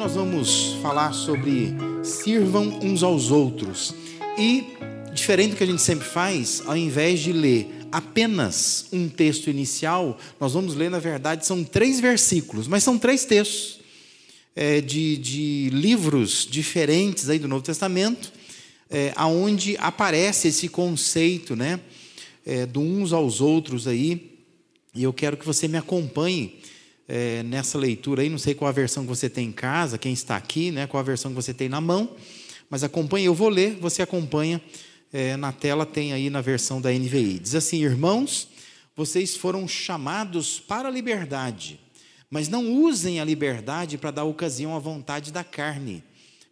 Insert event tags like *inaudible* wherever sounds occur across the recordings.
nós vamos falar sobre sirvam uns aos outros. E, diferente do que a gente sempre faz, ao invés de ler apenas um texto inicial, nós vamos ler, na verdade, são três versículos, mas são três textos é, de, de, livros diferentes aí do Novo Testamento, é, aonde aparece esse conceito, né, é, do uns aos outros aí. E eu quero que você me acompanhe é, nessa leitura aí, não sei qual a versão que você tem em casa, quem está aqui, né, qual a versão que você tem na mão, mas acompanhe, eu vou ler, você acompanha, é, na tela tem aí na versão da NVI. Diz assim, irmãos, vocês foram chamados para a liberdade, mas não usem a liberdade para dar ocasião à vontade da carne.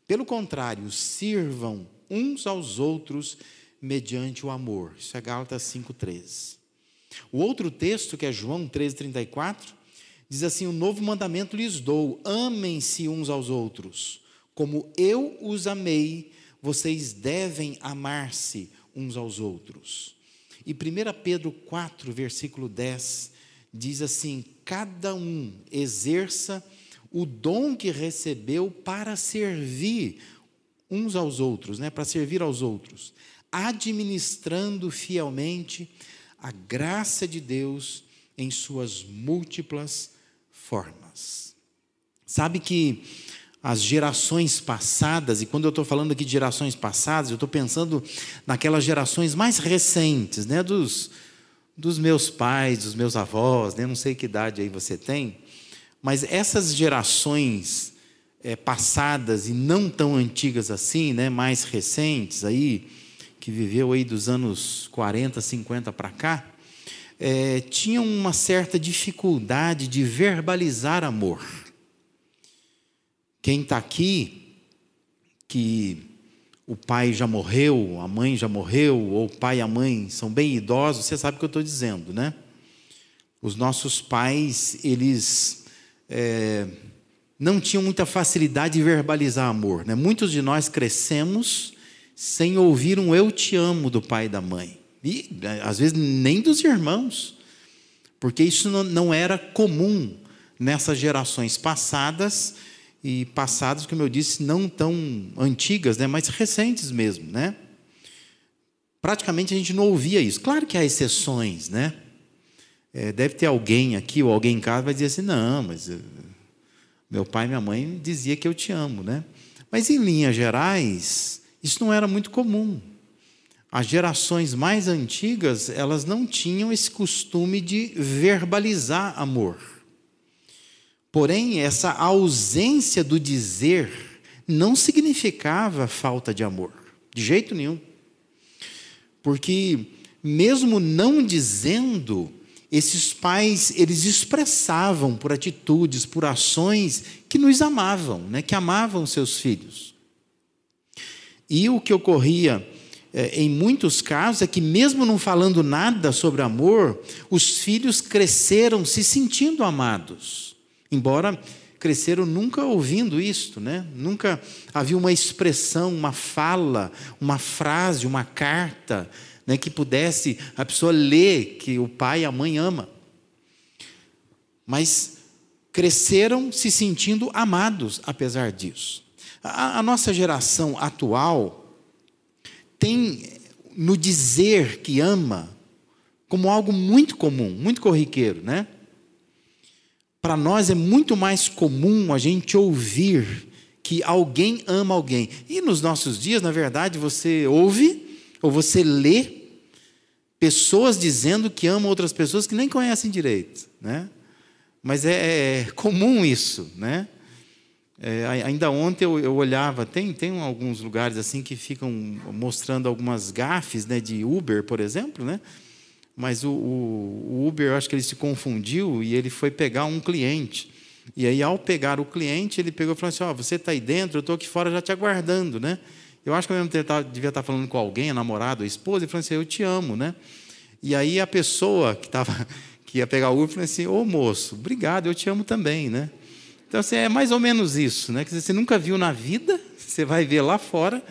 Pelo contrário, sirvam uns aos outros mediante o amor. Isso é Gálatas 5,13. O outro texto, que é João 13,34, Diz assim: O novo mandamento lhes dou: amem-se uns aos outros. Como eu os amei, vocês devem amar-se uns aos outros. E 1 Pedro 4, versículo 10, diz assim: Cada um exerça o dom que recebeu para servir uns aos outros, né? para servir aos outros, administrando fielmente a graça de Deus em suas múltiplas formas. Sabe que as gerações passadas, e quando eu estou falando aqui de gerações passadas, eu estou pensando naquelas gerações mais recentes, né, dos, dos meus pais, dos meus avós, né, não sei que idade aí você tem, mas essas gerações é, passadas e não tão antigas assim, né, mais recentes aí, que viveu aí dos anos 40, 50 para cá, é, tinham uma certa dificuldade de verbalizar amor. Quem está aqui, que o pai já morreu, a mãe já morreu, ou o pai e a mãe são bem idosos, você sabe o que eu estou dizendo, né? Os nossos pais, eles é, não tinham muita facilidade de verbalizar amor. Né? Muitos de nós crescemos sem ouvir um eu te amo do pai e da mãe. E às vezes nem dos irmãos, porque isso não era comum nessas gerações passadas e passadas, como eu disse, não tão antigas, né, mas recentes mesmo, né? Praticamente a gente não ouvia isso. Claro que há exceções, né? É, deve ter alguém aqui ou alguém em casa vai dizer assim, não, mas uh, meu pai e minha mãe dizia que eu te amo, né? Mas em linhas gerais, isso não era muito comum as gerações mais antigas, elas não tinham esse costume de verbalizar amor. Porém, essa ausência do dizer não significava falta de amor, de jeito nenhum. Porque mesmo não dizendo, esses pais, eles expressavam por atitudes, por ações que nos amavam, né, que amavam seus filhos. E o que ocorria em muitos casos, é que, mesmo não falando nada sobre amor, os filhos cresceram se sentindo amados, embora cresceram nunca ouvindo isto, né? Nunca havia uma expressão, uma fala, uma frase, uma carta, né, que pudesse a pessoa ler que o pai e a mãe ama. Mas cresceram se sentindo amados apesar disso. A, a nossa geração atual tem no dizer que ama como algo muito comum, muito corriqueiro, né? Para nós é muito mais comum a gente ouvir que alguém ama alguém. E nos nossos dias, na verdade, você ouve ou você lê pessoas dizendo que amam outras pessoas que nem conhecem direito, né? Mas é, é comum isso, né? É, ainda ontem eu, eu, olhava, tem, tem alguns lugares assim que ficam mostrando algumas gafes né, de Uber, por exemplo, né? mas o, o, o Uber, eu acho que ele se confundiu e ele foi pegar um cliente. E aí, ao pegar o cliente, ele pegou e falou assim: Ó, oh, você está aí dentro, eu estou aqui fora já te aguardando, né? Eu acho que ao mesmo devia estar falando com alguém, a namorada, a esposa, e falou assim: Eu te amo, né? E aí a pessoa que, tava, *laughs* que ia pegar o Uber falou assim: Ô moço, obrigado, eu te amo também, né? Então, assim, é mais ou menos isso, né? Que você nunca viu na vida, você vai ver lá fora,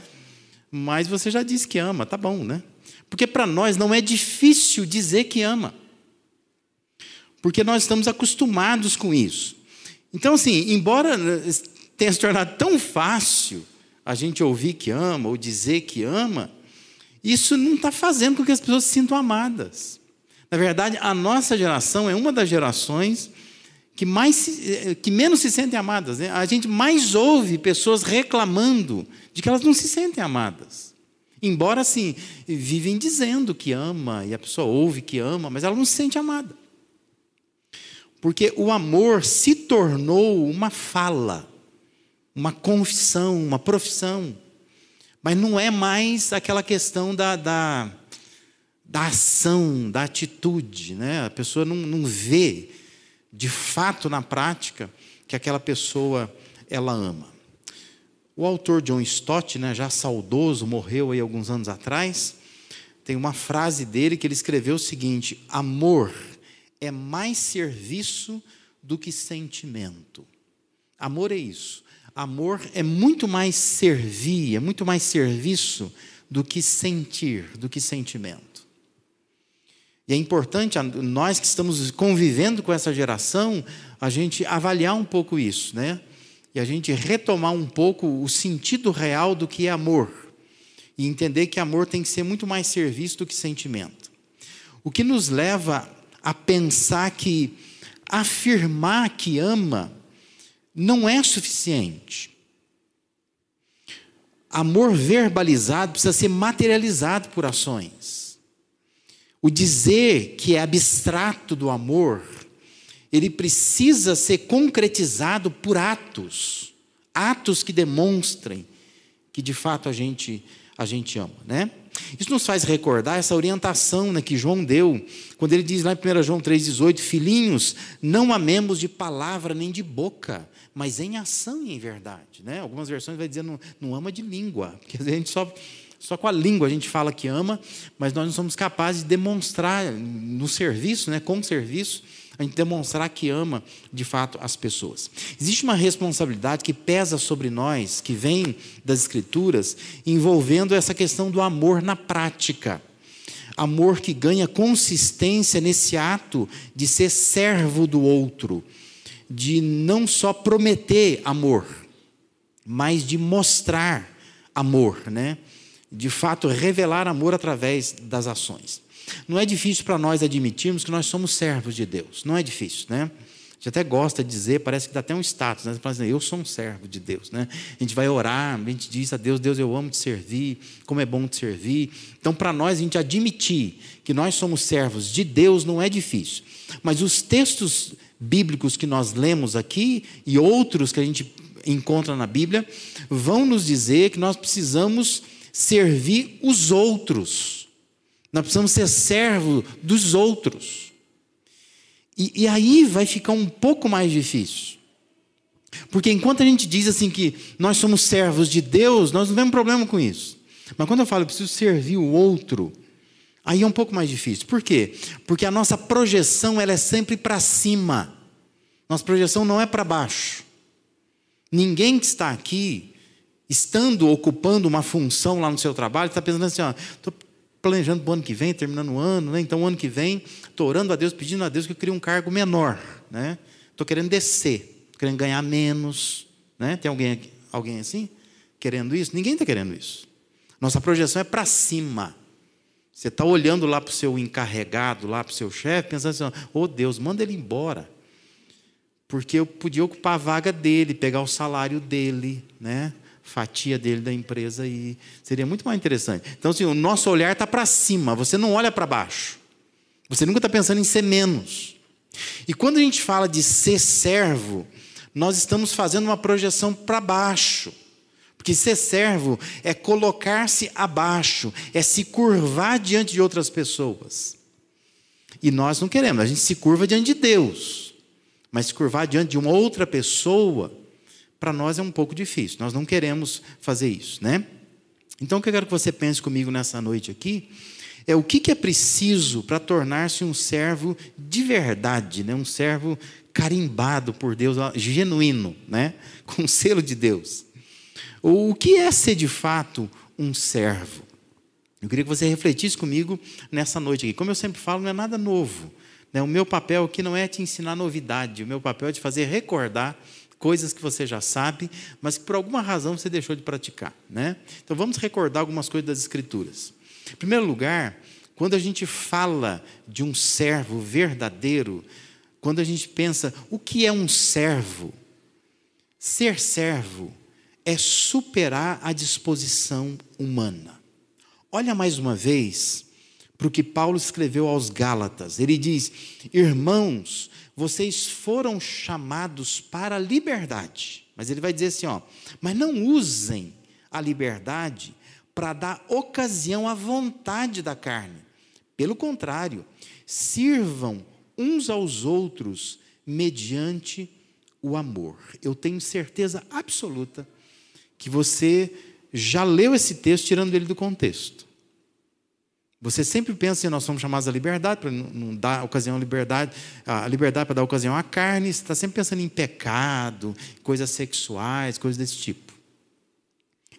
mas você já disse que ama, tá bom, né? Porque para nós não é difícil dizer que ama. Porque nós estamos acostumados com isso. Então, assim, embora tenha se tornado tão fácil a gente ouvir que ama ou dizer que ama, isso não está fazendo com que as pessoas se sintam amadas. Na verdade, a nossa geração é uma das gerações que, mais, que menos se sentem amadas. Né? A gente mais ouve pessoas reclamando de que elas não se sentem amadas. Embora, assim, vivem dizendo que ama, e a pessoa ouve que ama, mas ela não se sente amada. Porque o amor se tornou uma fala, uma confissão, uma profissão. Mas não é mais aquela questão da, da, da ação, da atitude. Né? A pessoa não, não vê, de fato, na prática, que aquela pessoa ela ama. O autor John Stott, né, já saudoso, morreu aí alguns anos atrás, tem uma frase dele que ele escreveu o seguinte: amor é mais serviço do que sentimento. Amor é isso. Amor é muito mais servir, é muito mais serviço do que sentir, do que sentimento. E é importante, nós que estamos convivendo com essa geração, a gente avaliar um pouco isso, né? e a gente retomar um pouco o sentido real do que é amor e entender que amor tem que ser muito mais serviço do que sentimento. O que nos leva a pensar que afirmar que ama não é suficiente. Amor verbalizado precisa ser materializado por ações. O dizer que é abstrato do amor ele precisa ser concretizado por atos, atos que demonstrem que de fato a gente a gente ama, né? Isso nos faz recordar essa orientação né, que João deu, quando ele diz lá em 1 João 3,18: Filhinhos, não amemos de palavra nem de boca, mas em ação e em verdade. Né? Algumas versões vai dizer não, não ama de língua, *laughs* porque a gente só, só com a língua a gente fala que ama, mas nós não somos capazes de demonstrar no serviço, né, com serviço, a gente demonstrar que ama de fato as pessoas. Existe uma responsabilidade que pesa sobre nós, que vem das Escrituras, envolvendo essa questão do amor na prática. Amor que ganha consistência nesse ato de ser servo do outro, de não só prometer amor, mas de mostrar amor, né? De fato, revelar amor através das ações. Não é difícil para nós admitirmos que nós somos servos de Deus. Não é difícil, né? A gente até gosta de dizer, parece que dá até um status, né? Assim, eu sou um servo de Deus, né? A gente vai orar, a gente diz a Deus, Deus, eu amo te servir, como é bom te servir. Então, para nós, a gente admitir que nós somos servos de Deus não é difícil. Mas os textos bíblicos que nós lemos aqui e outros que a gente encontra na Bíblia vão nos dizer que nós precisamos servir os outros. Nós precisamos ser servo dos outros. E, e, aí vai ficar um pouco mais difícil. Porque enquanto a gente diz assim que nós somos servos de Deus, nós não temos problema com isso. Mas quando eu falo eu preciso servir o outro, aí é um pouco mais difícil. Por quê? Porque a nossa projeção ela é sempre para cima. Nossa projeção não é para baixo. Ninguém que está aqui, estando ocupando uma função lá no seu trabalho, está pensando assim: estou planejando para o ano que vem, terminando o ano, né? então o ano que vem, estou orando a Deus, pedindo a Deus que eu crie um cargo menor. Né? Estou querendo descer, querendo ganhar menos. Né? Tem alguém, alguém assim? Querendo isso? Ninguém está querendo isso. Nossa projeção é para cima. Você está olhando lá para o seu encarregado, lá para o seu chefe, pensando assim: oh Deus, manda ele embora. Porque eu podia ocupar a vaga dele, pegar o salário dele, né? Fatia dele da empresa e seria muito mais interessante. Então, assim, o nosso olhar está para cima, você não olha para baixo. Você nunca está pensando em ser menos. E quando a gente fala de ser servo, nós estamos fazendo uma projeção para baixo. Porque ser servo é colocar-se abaixo, é se curvar diante de outras pessoas. E nós não queremos, a gente se curva diante de Deus. Mas se curvar diante de uma outra pessoa, para nós é um pouco difícil. Nós não queremos fazer isso, né? Então, o que eu quero que você pense comigo nessa noite aqui é o que é preciso para tornar-se um servo de verdade, né? um servo carimbado por Deus, genuíno, né? *laughs* com selo de Deus. O que é ser de fato um servo? Eu queria que você refletisse comigo nessa noite aqui. Como eu sempre falo, não é nada novo. Né? O meu papel aqui não é te ensinar novidade, o meu papel é te fazer recordar coisas que você já sabe, mas que por alguma razão você deixou de praticar, né? Então vamos recordar algumas coisas das escrituras. Em primeiro lugar, quando a gente fala de um servo verdadeiro, quando a gente pensa o que é um servo, ser servo é superar a disposição humana. Olha mais uma vez para o que Paulo escreveu aos Gálatas. Ele diz: Irmãos, vocês foram chamados para a liberdade. Mas ele vai dizer assim: ó, mas não usem a liberdade para dar ocasião à vontade da carne. Pelo contrário, sirvam uns aos outros mediante o amor. Eu tenho certeza absoluta que você já leu esse texto tirando ele do contexto. Você sempre pensa que nós somos chamados à liberdade, para não dar ocasião à liberdade, a liberdade para dar ocasião à carne, você está sempre pensando em pecado, coisas sexuais, coisas desse tipo.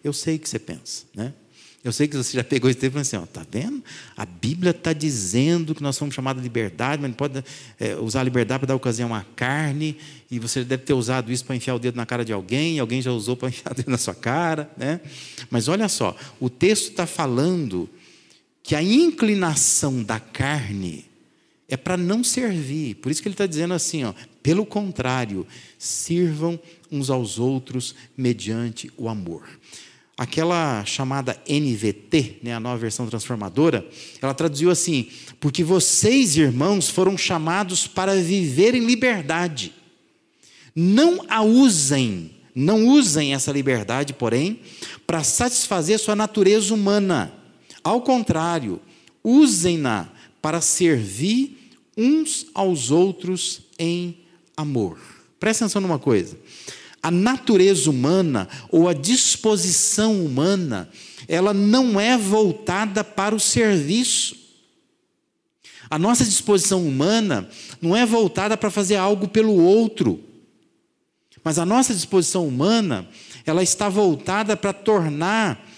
Eu sei que você pensa, né? Eu sei que você já pegou esse tempo e falou assim: ó, tá vendo? A Bíblia está dizendo que nós somos chamados à liberdade, mas não pode é, usar a liberdade para dar ocasião à carne, e você deve ter usado isso para enfiar o dedo na cara de alguém, alguém já usou para *laughs* enfiar o dedo na sua cara, né? Mas olha só, o texto está falando que a inclinação da carne é para não servir. Por isso que ele está dizendo assim, ó, pelo contrário, sirvam uns aos outros mediante o amor. Aquela chamada NVT, né, a nova versão transformadora, ela traduziu assim: porque vocês, irmãos, foram chamados para viver em liberdade. Não a usem, não usem essa liberdade, porém, para satisfazer sua natureza humana ao contrário, usem-na para servir uns aos outros em amor. Presta atenção numa coisa. A natureza humana ou a disposição humana, ela não é voltada para o serviço. A nossa disposição humana não é voltada para fazer algo pelo outro. Mas a nossa disposição humana, ela está voltada para tornar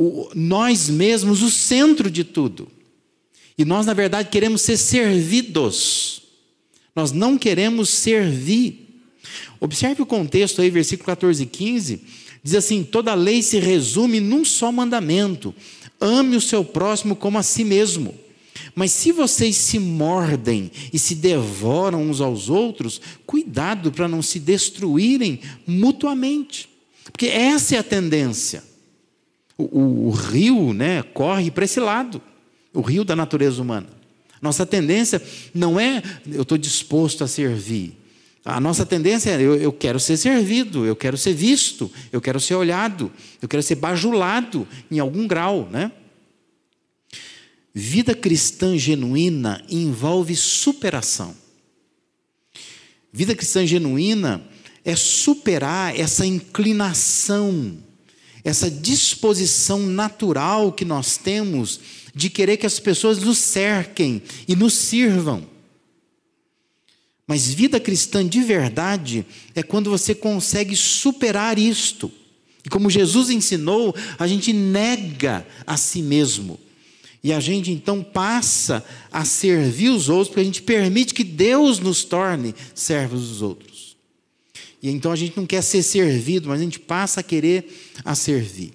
o, nós mesmos o centro de tudo. E nós, na verdade, queremos ser servidos. Nós não queremos servir. Observe o contexto aí, versículo 14 e 15. Diz assim: toda lei se resume num só mandamento: ame o seu próximo como a si mesmo. Mas se vocês se mordem e se devoram uns aos outros, cuidado para não se destruírem mutuamente. Porque essa é a tendência o, o rio né, corre para esse lado o rio da natureza humana. Nossa tendência não é eu estou disposto a servir. A nossa tendência é eu, eu, quero ser servido, eu quero ser visto, eu quero ser olhado, eu quero ser bajulado em algum grau. Né? Vida cristã genuína envolve superação. Vida cristã genuína é superar essa inclinação essa disposição natural que nós temos de querer que as pessoas nos cerquem e nos sirvam. Mas vida cristã de verdade é quando você consegue superar isto. E como Jesus ensinou, a gente nega a si mesmo. E a gente então passa a servir os outros, porque a gente permite que Deus nos torne servos dos outros. E então a gente não quer ser servido, mas a gente passa a querer a servir.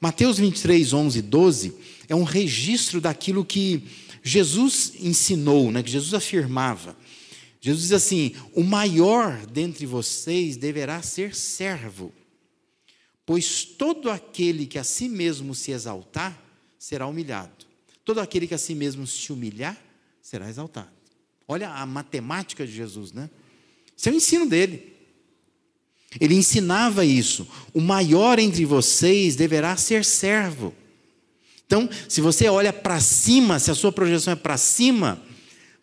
Mateus 23, 11 e 12 é um registro daquilo que Jesus ensinou, né, que Jesus afirmava. Jesus diz assim: o maior dentre vocês deverá ser servo, pois todo aquele que a si mesmo se exaltar será humilhado, todo aquele que a si mesmo se humilhar será exaltado. Olha a matemática de Jesus, né? Esse é o ensino dele. Ele ensinava isso. O maior entre vocês deverá ser servo. Então, se você olha para cima, se a sua projeção é para cima,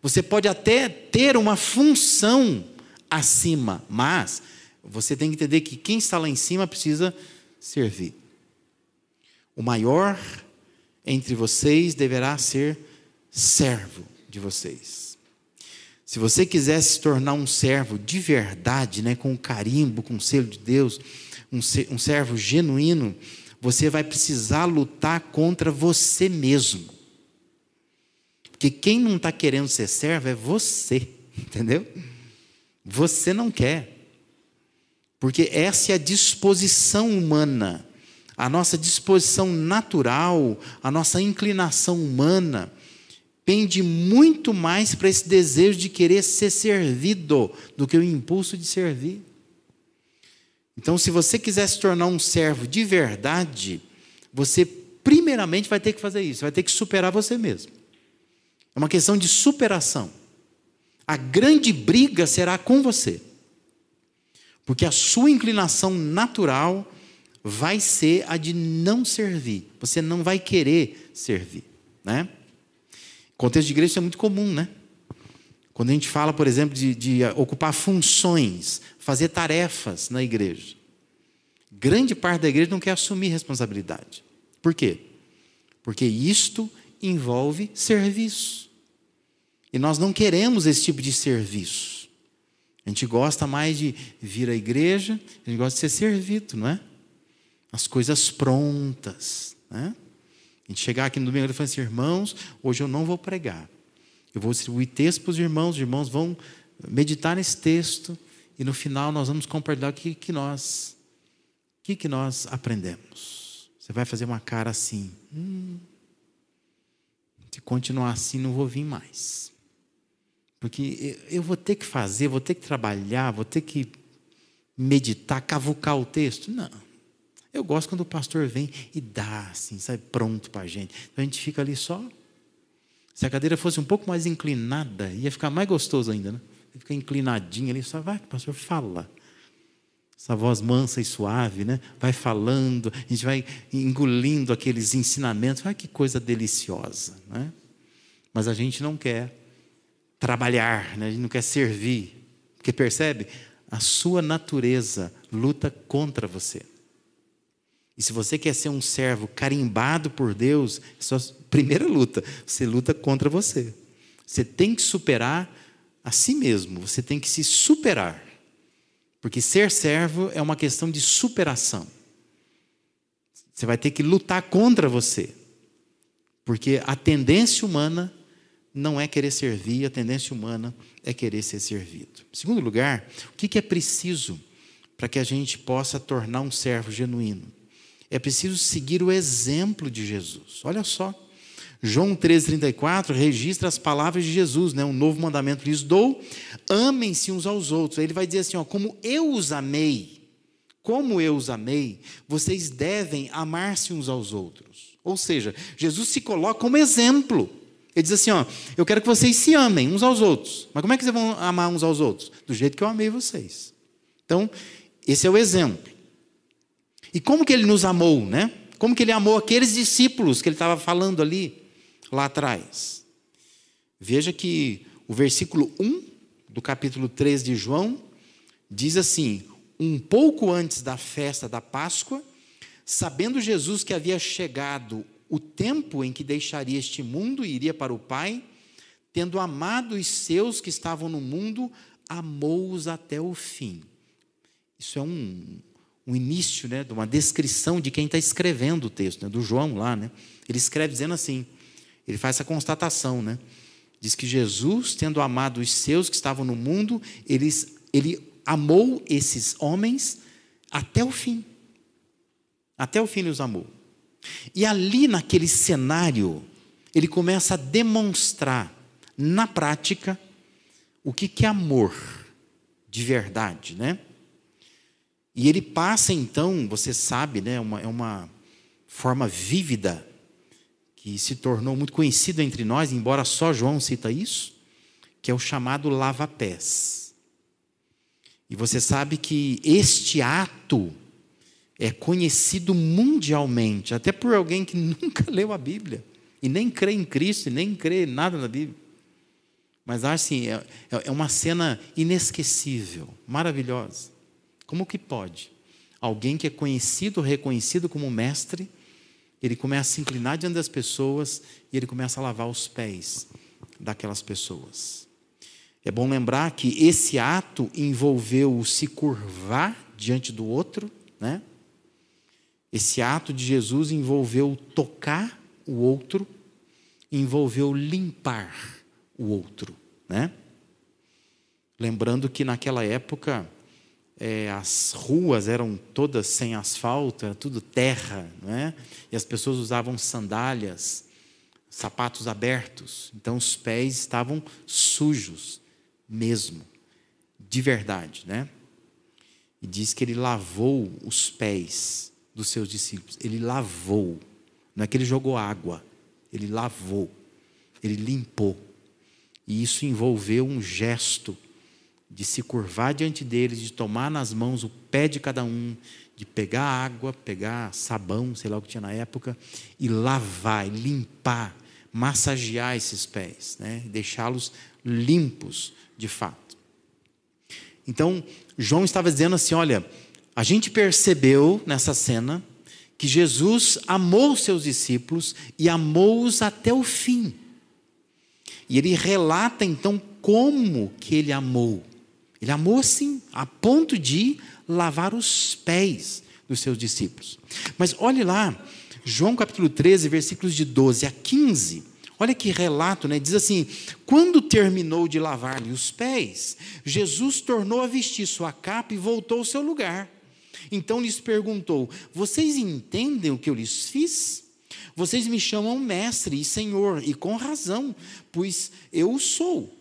você pode até ter uma função acima, mas você tem que entender que quem está lá em cima precisa servir. O maior entre vocês deverá ser servo de vocês. Se você quiser se tornar um servo de verdade, né, com carimbo, com o selo de Deus, um, um servo genuíno, você vai precisar lutar contra você mesmo. Porque quem não está querendo ser servo é você, *laughs* entendeu? Você não quer. Porque essa é a disposição humana, a nossa disposição natural, a nossa inclinação humana, pende muito mais para esse desejo de querer ser servido do que o impulso de servir. Então, se você quiser se tornar um servo de verdade, você primeiramente vai ter que fazer isso, vai ter que superar você mesmo. É uma questão de superação. A grande briga será com você. Porque a sua inclinação natural vai ser a de não servir. Você não vai querer servir, né? Contexto de igreja isso é muito comum, né? Quando a gente fala, por exemplo, de, de ocupar funções, fazer tarefas na igreja, grande parte da igreja não quer assumir responsabilidade. Por quê? Porque isto envolve serviço. E nós não queremos esse tipo de serviço. A gente gosta mais de vir à igreja, a gente gosta de ser servido, não é? As coisas prontas, né? A gente chegar aqui no domingo e falar assim, irmãos, hoje eu não vou pregar. Eu vou distribuir texto para os irmãos, os irmãos vão meditar nesse texto e no final nós vamos compartilhar o que, que nós o que, que nós aprendemos. Você vai fazer uma cara assim. Hum, se continuar assim, não vou vir mais. Porque eu vou ter que fazer, vou ter que trabalhar, vou ter que meditar, cavucar o texto. Não. Eu gosto quando o pastor vem e dá, assim, sai pronto para a gente. Então a gente fica ali só. Se a cadeira fosse um pouco mais inclinada, ia ficar mais gostoso ainda, né? Fica inclinadinho ali, só vai, pastor, fala. Essa voz mansa e suave, né? Vai falando, a gente vai engolindo aqueles ensinamentos. Ai, que coisa deliciosa, né? Mas a gente não quer trabalhar, né? a gente não quer servir. Porque percebe? A sua natureza luta contra você. E se você quer ser um servo carimbado por Deus, é sua primeira luta, você luta contra você. Você tem que superar a si mesmo, você tem que se superar. Porque ser servo é uma questão de superação. Você vai ter que lutar contra você. Porque a tendência humana não é querer servir, a tendência humana é querer ser servido. Em segundo lugar, o que é preciso para que a gente possa tornar um servo genuíno? É preciso seguir o exemplo de Jesus. Olha só. João 13,34 registra as palavras de Jesus, né? um novo mandamento lhes dou, amem-se uns aos outros. Aí ele vai dizer assim: ó, como eu os amei, como eu os amei, vocês devem amar-se uns aos outros. Ou seja, Jesus se coloca como exemplo. Ele diz assim: ó, eu quero que vocês se amem uns aos outros. Mas como é que vocês vão amar uns aos outros? Do jeito que eu amei vocês. Então, esse é o exemplo. E como que ele nos amou, né? Como que ele amou aqueles discípulos que ele estava falando ali, lá atrás? Veja que o versículo 1 do capítulo 3 de João diz assim: Um pouco antes da festa da Páscoa, sabendo Jesus que havia chegado o tempo em que deixaria este mundo e iria para o Pai, tendo amado os seus que estavam no mundo, amou-os até o fim. Isso é um, um início, né, de uma descrição de quem está escrevendo o texto, né, do João lá, né? Ele escreve dizendo assim, ele faz essa constatação, né? Diz que Jesus, tendo amado os seus que estavam no mundo, eles, ele amou esses homens até o fim. Até o fim ele os amou. E ali naquele cenário, ele começa a demonstrar na prática o que, que é amor de verdade, né? E ele passa então, você sabe, né, uma, é uma forma vívida que se tornou muito conhecida entre nós, embora só João cita isso, que é o chamado lava-pés. E você sabe que este ato é conhecido mundialmente, até por alguém que *laughs* nunca leu a Bíblia, e nem crê em Cristo, e nem crê nada na Bíblia. Mas assim, é, é uma cena inesquecível, maravilhosa. Como que pode? Alguém que é conhecido, reconhecido como mestre, ele começa a se inclinar diante das pessoas e ele começa a lavar os pés daquelas pessoas. É bom lembrar que esse ato envolveu o se curvar diante do outro, né? Esse ato de Jesus envolveu tocar o outro, envolveu limpar o outro, né? Lembrando que naquela época é, as ruas eram todas sem asfalto, era tudo terra, não é? e as pessoas usavam sandálias, sapatos abertos, então os pés estavam sujos mesmo, de verdade, né? E diz que ele lavou os pés dos seus discípulos, ele lavou, não é que ele jogou água, ele lavou, ele limpou, e isso envolveu um gesto de se curvar diante deles, de tomar nas mãos o pé de cada um, de pegar água, pegar sabão, sei lá o que tinha na época, e lavar, limpar, massagear esses pés, né? deixá-los limpos de fato. Então, João estava dizendo assim: olha, a gente percebeu nessa cena que Jesus amou seus discípulos e amou-os até o fim. E ele relata então como que ele amou. Ele amou assim, a ponto de lavar os pés dos seus discípulos. Mas olhe lá, João capítulo 13, versículos de 12 a 15. Olha que relato, né? Diz assim: Quando terminou de lavar-lhe os pés, Jesus tornou a vestir sua capa e voltou ao seu lugar. Então lhes perguntou: Vocês entendem o que eu lhes fiz? Vocês me chamam mestre e senhor, e com razão, pois eu o sou.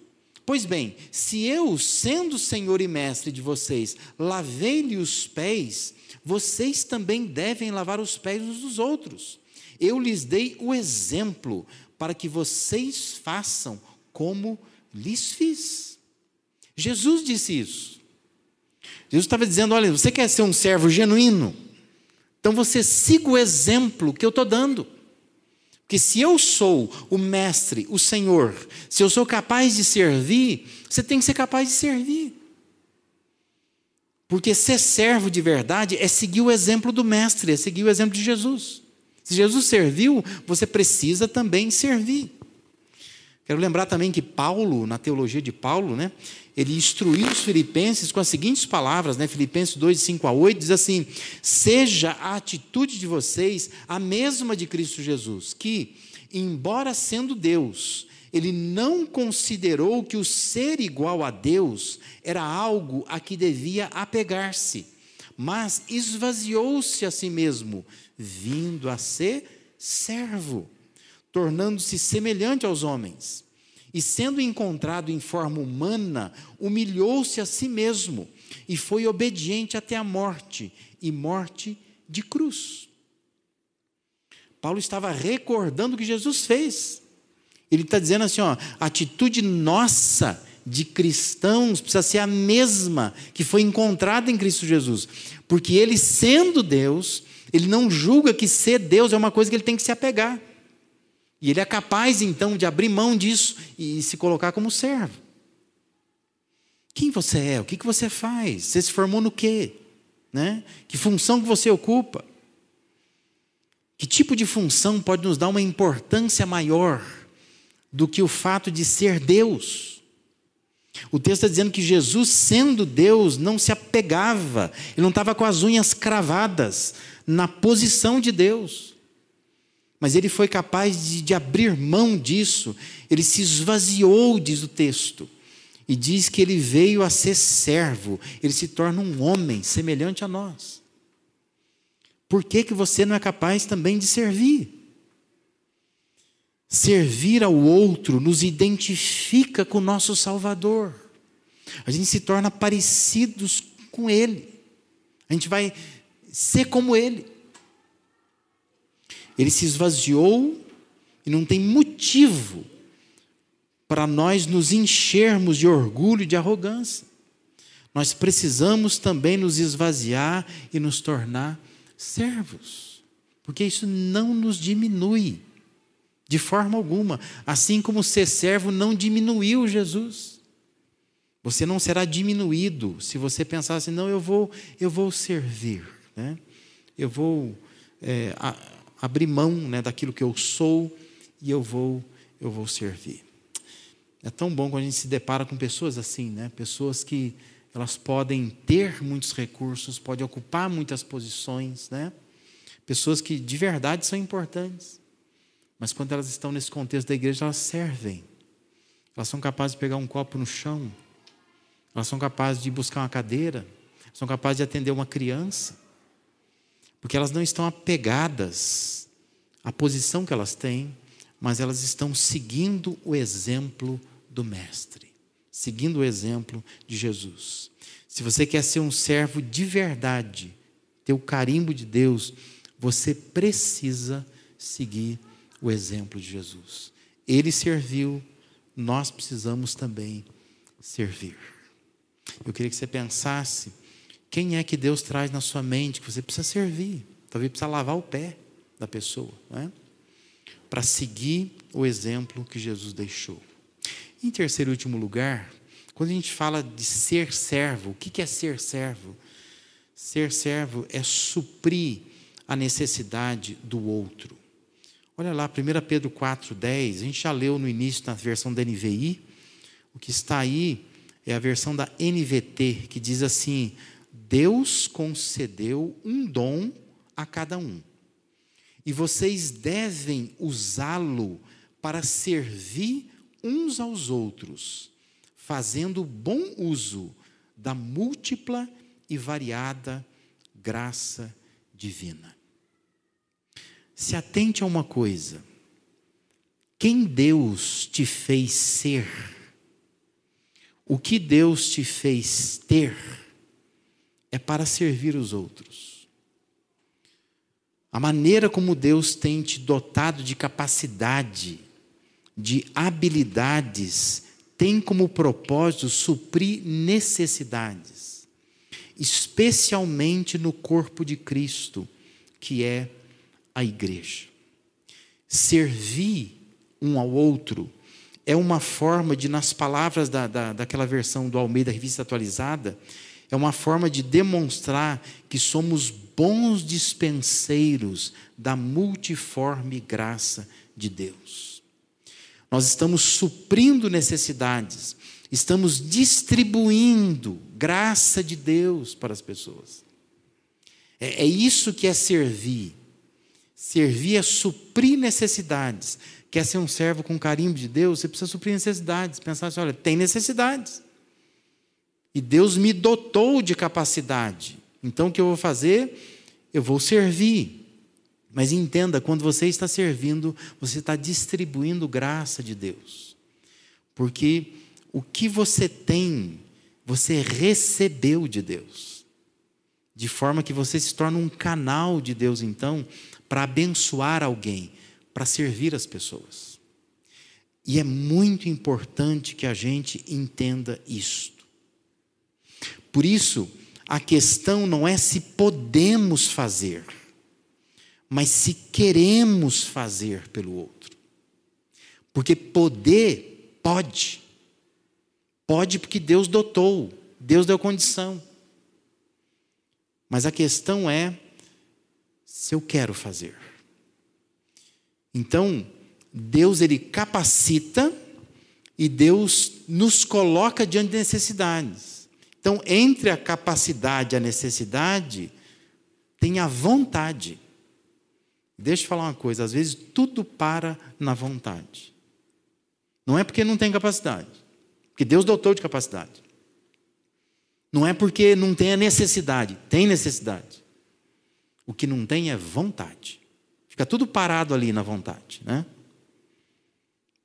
Pois bem, se eu, sendo Senhor e Mestre de vocês, lavei-lhe os pés, vocês também devem lavar os pés uns dos outros. Eu lhes dei o exemplo para que vocês façam como lhes fiz. Jesus disse isso. Jesus estava dizendo: olha, você quer ser um servo genuíno? Então você siga o exemplo que eu estou dando. Porque se eu sou o mestre, o Senhor, se eu sou capaz de servir, você tem que ser capaz de servir. Porque ser servo de verdade é seguir o exemplo do mestre, é seguir o exemplo de Jesus. Se Jesus serviu, você precisa também servir. Quero lembrar também que Paulo, na teologia de Paulo, né, ele instruiu os filipenses com as seguintes palavras, né, Filipenses 2, 5 a 8, diz assim: Seja a atitude de vocês a mesma de Cristo Jesus, que, embora sendo Deus, ele não considerou que o ser igual a Deus era algo a que devia apegar-se, mas esvaziou-se a si mesmo, vindo a ser servo, tornando-se semelhante aos homens e, sendo encontrado em forma humana, humilhou-se a si mesmo e foi obediente até a morte e morte de cruz. Paulo estava recordando o que Jesus fez. Ele está dizendo assim: ó, a atitude nossa de cristãos precisa ser a mesma que foi encontrada em Cristo Jesus. Porque ele, sendo Deus, ele não julga que ser Deus é uma coisa que ele tem que se apegar. E ele é capaz então de abrir mão disso e se colocar como servo. Quem você é? O que você faz? Você se formou no quê? Né? Que função que você ocupa? Que tipo de função pode nos dar uma importância maior do que o fato de ser Deus? O texto está dizendo que Jesus, sendo Deus, não se apegava, ele não estava com as unhas cravadas na posição de Deus. Mas ele foi capaz de, de abrir mão disso, ele se esvaziou, diz o texto, e diz que ele veio a ser servo, ele se torna um homem semelhante a nós. Por que, que você não é capaz também de servir? Servir ao outro nos identifica com o nosso Salvador. A gente se torna parecidos com Ele. A gente vai ser como Ele. Ele se esvaziou e não tem motivo para nós nos enchermos de orgulho e de arrogância. Nós precisamos também nos esvaziar e nos tornar servos, porque isso não nos diminui de forma alguma, assim como ser servo não diminuiu Jesus. Você não será diminuído se você pensar assim, não, eu vou, eu vou servir, né? eu vou é, abrir mão né, daquilo que eu sou e eu vou, eu vou servir. É tão bom quando a gente se depara com pessoas assim, né? pessoas que elas podem ter muitos recursos, podem ocupar muitas posições, né? pessoas que de verdade são importantes, mas quando elas estão nesse contexto da igreja, elas servem, elas são capazes de pegar um copo no chão, elas são capazes de buscar uma cadeira, são capazes de atender uma criança, porque elas não estão apegadas à posição que elas têm, mas elas estão seguindo o exemplo do Mestre, seguindo o exemplo de Jesus. Se você quer ser um servo de verdade, ter o carimbo de Deus, você precisa seguir o exemplo de Jesus. Ele serviu, nós precisamos também servir. Eu queria que você pensasse quem é que Deus traz na sua mente que você precisa servir. Talvez precisa lavar o pé da pessoa, não é? Para seguir o exemplo que Jesus deixou. Em terceiro e último lugar, quando a gente fala de ser servo, o que é ser servo? Ser servo é suprir a necessidade do outro. Olha lá, 1 Pedro 4,10, a gente já leu no início na versão da NVI, o que está aí é a versão da NVT, que diz assim: Deus concedeu um dom a cada um, e vocês devem usá-lo para servir uns aos outros, fazendo bom uso da múltipla e variada graça divina. Se atente a uma coisa: quem Deus te fez ser, o que Deus te fez ter, é para servir os outros. A maneira como Deus tem te dotado de capacidade, de habilidades, tem como propósito suprir necessidades, especialmente no corpo de Cristo, que é a igreja. Servir um ao outro é uma forma de, nas palavras da, da, daquela versão do Almeida, revista atualizada, é uma forma de demonstrar que somos bons dispenseiros da multiforme graça de Deus. Nós estamos suprindo necessidades, estamos distribuindo graça de Deus para as pessoas. É, é isso que é servir. Servir é suprir necessidades. Quer ser um servo com carimbo de Deus? Você precisa suprir necessidades. Pensar assim: olha, tem necessidades. E Deus me dotou de capacidade. Então o que eu vou fazer? Eu vou servir. Mas entenda, quando você está servindo, você está distribuindo graça de Deus. Porque o que você tem, você recebeu de Deus. De forma que você se torna um canal de Deus, então, para abençoar alguém, para servir as pessoas. E é muito importante que a gente entenda isto. Por isso, a questão não é se podemos fazer, mas se queremos fazer pelo outro. Porque poder pode. Pode porque Deus dotou, Deus deu condição. Mas a questão é se eu quero fazer. Então, Deus ele capacita e Deus nos coloca diante de necessidades. Então, entre a capacidade e a necessidade, tem a vontade. Deixa eu falar uma coisa, às vezes tudo para na vontade. Não é porque não tem capacidade, porque Deus dotou de capacidade. Não é porque não tem a necessidade, tem necessidade. O que não tem é vontade. Fica tudo parado ali na vontade, né?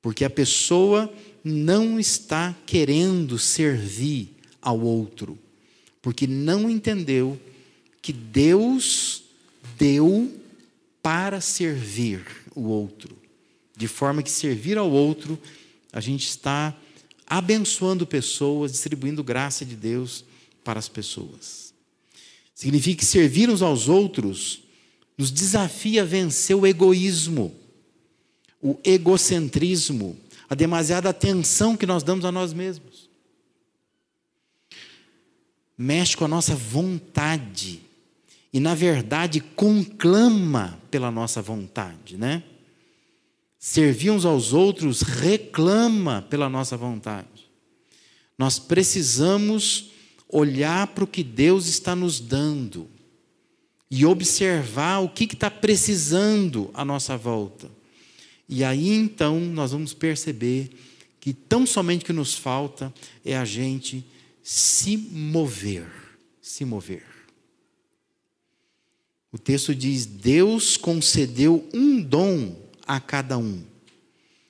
Porque a pessoa não está querendo servir ao outro, porque não entendeu que Deus deu para servir o outro. De forma que servir ao outro, a gente está abençoando pessoas, distribuindo graça de Deus para as pessoas. Significa que servir uns aos outros nos desafia a vencer o egoísmo, o egocentrismo, a demasiada atenção que nós damos a nós mesmos. Mexe com a nossa vontade e, na verdade, conclama pela nossa vontade, né? Servir uns aos outros reclama pela nossa vontade. Nós precisamos olhar para o que Deus está nos dando e observar o que está precisando à nossa volta. E aí então nós vamos perceber que tão somente o que nos falta é a gente se mover, se mover. O texto diz: Deus concedeu um dom a cada um,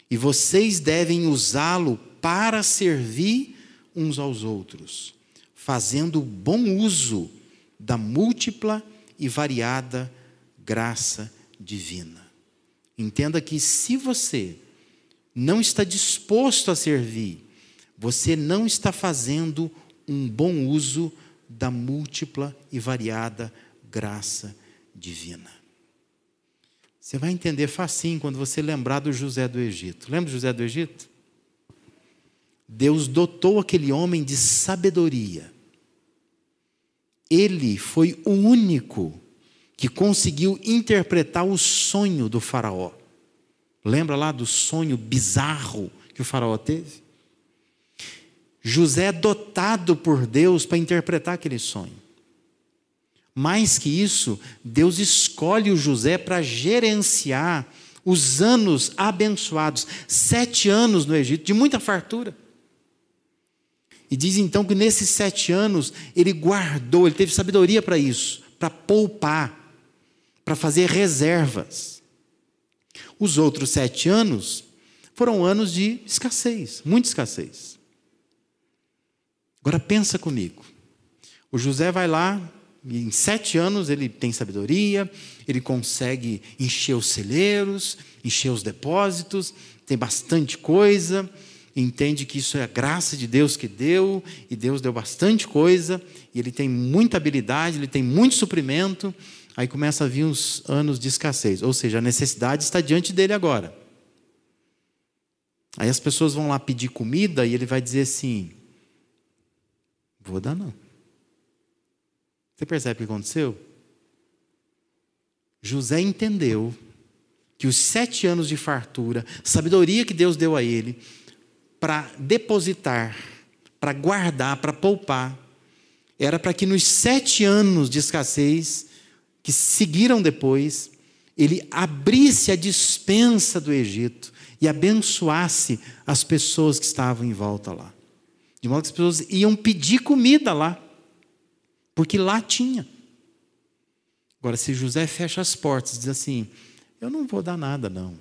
e vocês devem usá-lo para servir uns aos outros, fazendo bom uso da múltipla e variada graça divina. Entenda que se você não está disposto a servir, você não está fazendo um bom uso da múltipla e variada graça divina. Você vai entender facinho quando você lembrar do José do Egito. Lembra do José do Egito? Deus dotou aquele homem de sabedoria. Ele foi o único que conseguiu interpretar o sonho do Faraó. Lembra lá do sonho bizarro que o Faraó teve? José é dotado por Deus para interpretar aquele sonho. Mais que isso, Deus escolhe o José para gerenciar os anos abençoados sete anos no Egito, de muita fartura. E diz então que nesses sete anos ele guardou, ele teve sabedoria para isso, para poupar, para fazer reservas. Os outros sete anos foram anos de escassez, muita escassez. Agora pensa comigo. O José vai lá, em sete anos ele tem sabedoria, ele consegue encher os celeiros, encher os depósitos, tem bastante coisa entende que isso é a graça de Deus que deu, e Deus deu bastante coisa, e ele tem muita habilidade, ele tem muito suprimento, aí começa a vir os anos de escassez, ou seja, a necessidade está diante dele agora. Aí as pessoas vão lá pedir comida e ele vai dizer assim: Vou dar não. Você percebe o que aconteceu? José entendeu que os sete anos de fartura, sabedoria que Deus deu a ele, para depositar, para guardar, para poupar, era para que nos sete anos de escassez que seguiram depois, ele abrisse a dispensa do Egito e abençoasse as pessoas que estavam em volta lá. De modo que as pessoas iam pedir comida lá, porque lá tinha. Agora, se José fecha as portas diz assim: Eu não vou dar nada, não.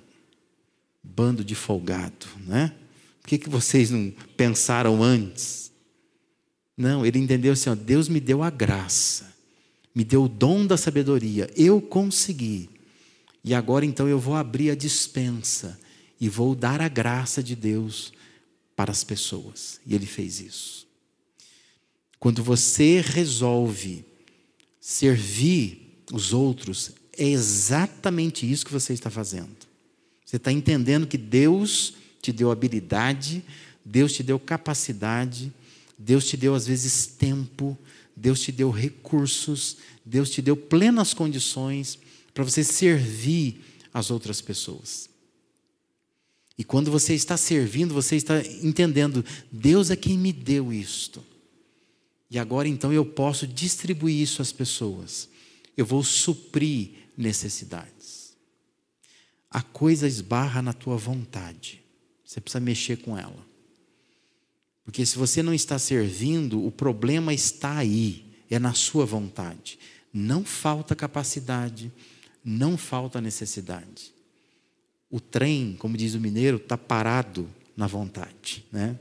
Bando de folgado, né? Por que, que vocês não pensaram antes? Não, ele entendeu assim: ó, Deus me deu a graça, me deu o dom da sabedoria, eu consegui. E agora então eu vou abrir a dispensa e vou dar a graça de Deus para as pessoas. E ele fez isso. Quando você resolve servir os outros, é exatamente isso que você está fazendo. Você está entendendo que Deus te deu habilidade, Deus te deu capacidade, Deus te deu às vezes tempo, Deus te deu recursos, Deus te deu plenas condições para você servir as outras pessoas. E quando você está servindo, você está entendendo, Deus é quem me deu isto. E agora então eu posso distribuir isso às pessoas. Eu vou suprir necessidades. A coisa esbarra na tua vontade. Você precisa mexer com ela. Porque se você não está servindo, o problema está aí, é na sua vontade. Não falta capacidade, não falta necessidade. O trem, como diz o mineiro, está parado na vontade. Né?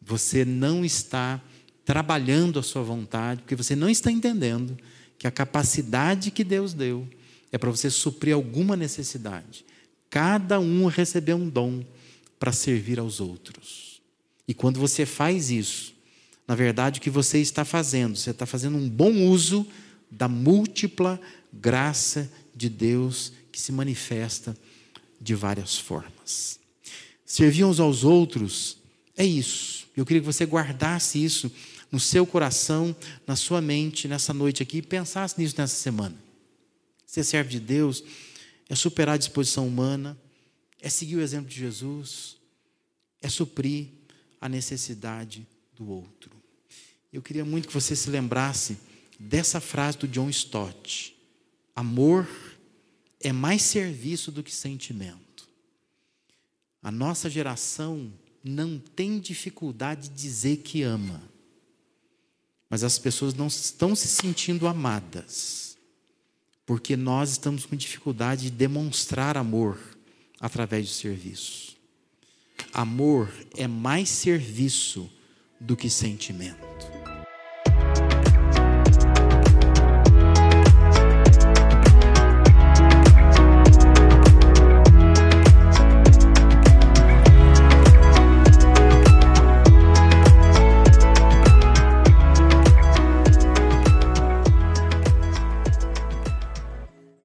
Você não está trabalhando a sua vontade, porque você não está entendendo que a capacidade que Deus deu é para você suprir alguma necessidade. Cada um recebeu um dom para servir aos outros. E quando você faz isso, na verdade, o que você está fazendo? Você está fazendo um bom uso da múltipla graça de Deus que se manifesta de várias formas. Servir uns aos outros é isso. Eu queria que você guardasse isso no seu coração, na sua mente, nessa noite aqui, e pensasse nisso nessa semana. Ser servo de Deus é superar a disposição humana, é seguir o exemplo de Jesus, é suprir a necessidade do outro. Eu queria muito que você se lembrasse dessa frase do John Stott: amor é mais serviço do que sentimento. A nossa geração não tem dificuldade de dizer que ama. Mas as pessoas não estão se sentindo amadas, porque nós estamos com dificuldade de demonstrar amor através do serviço. Amor é mais serviço do que sentimento.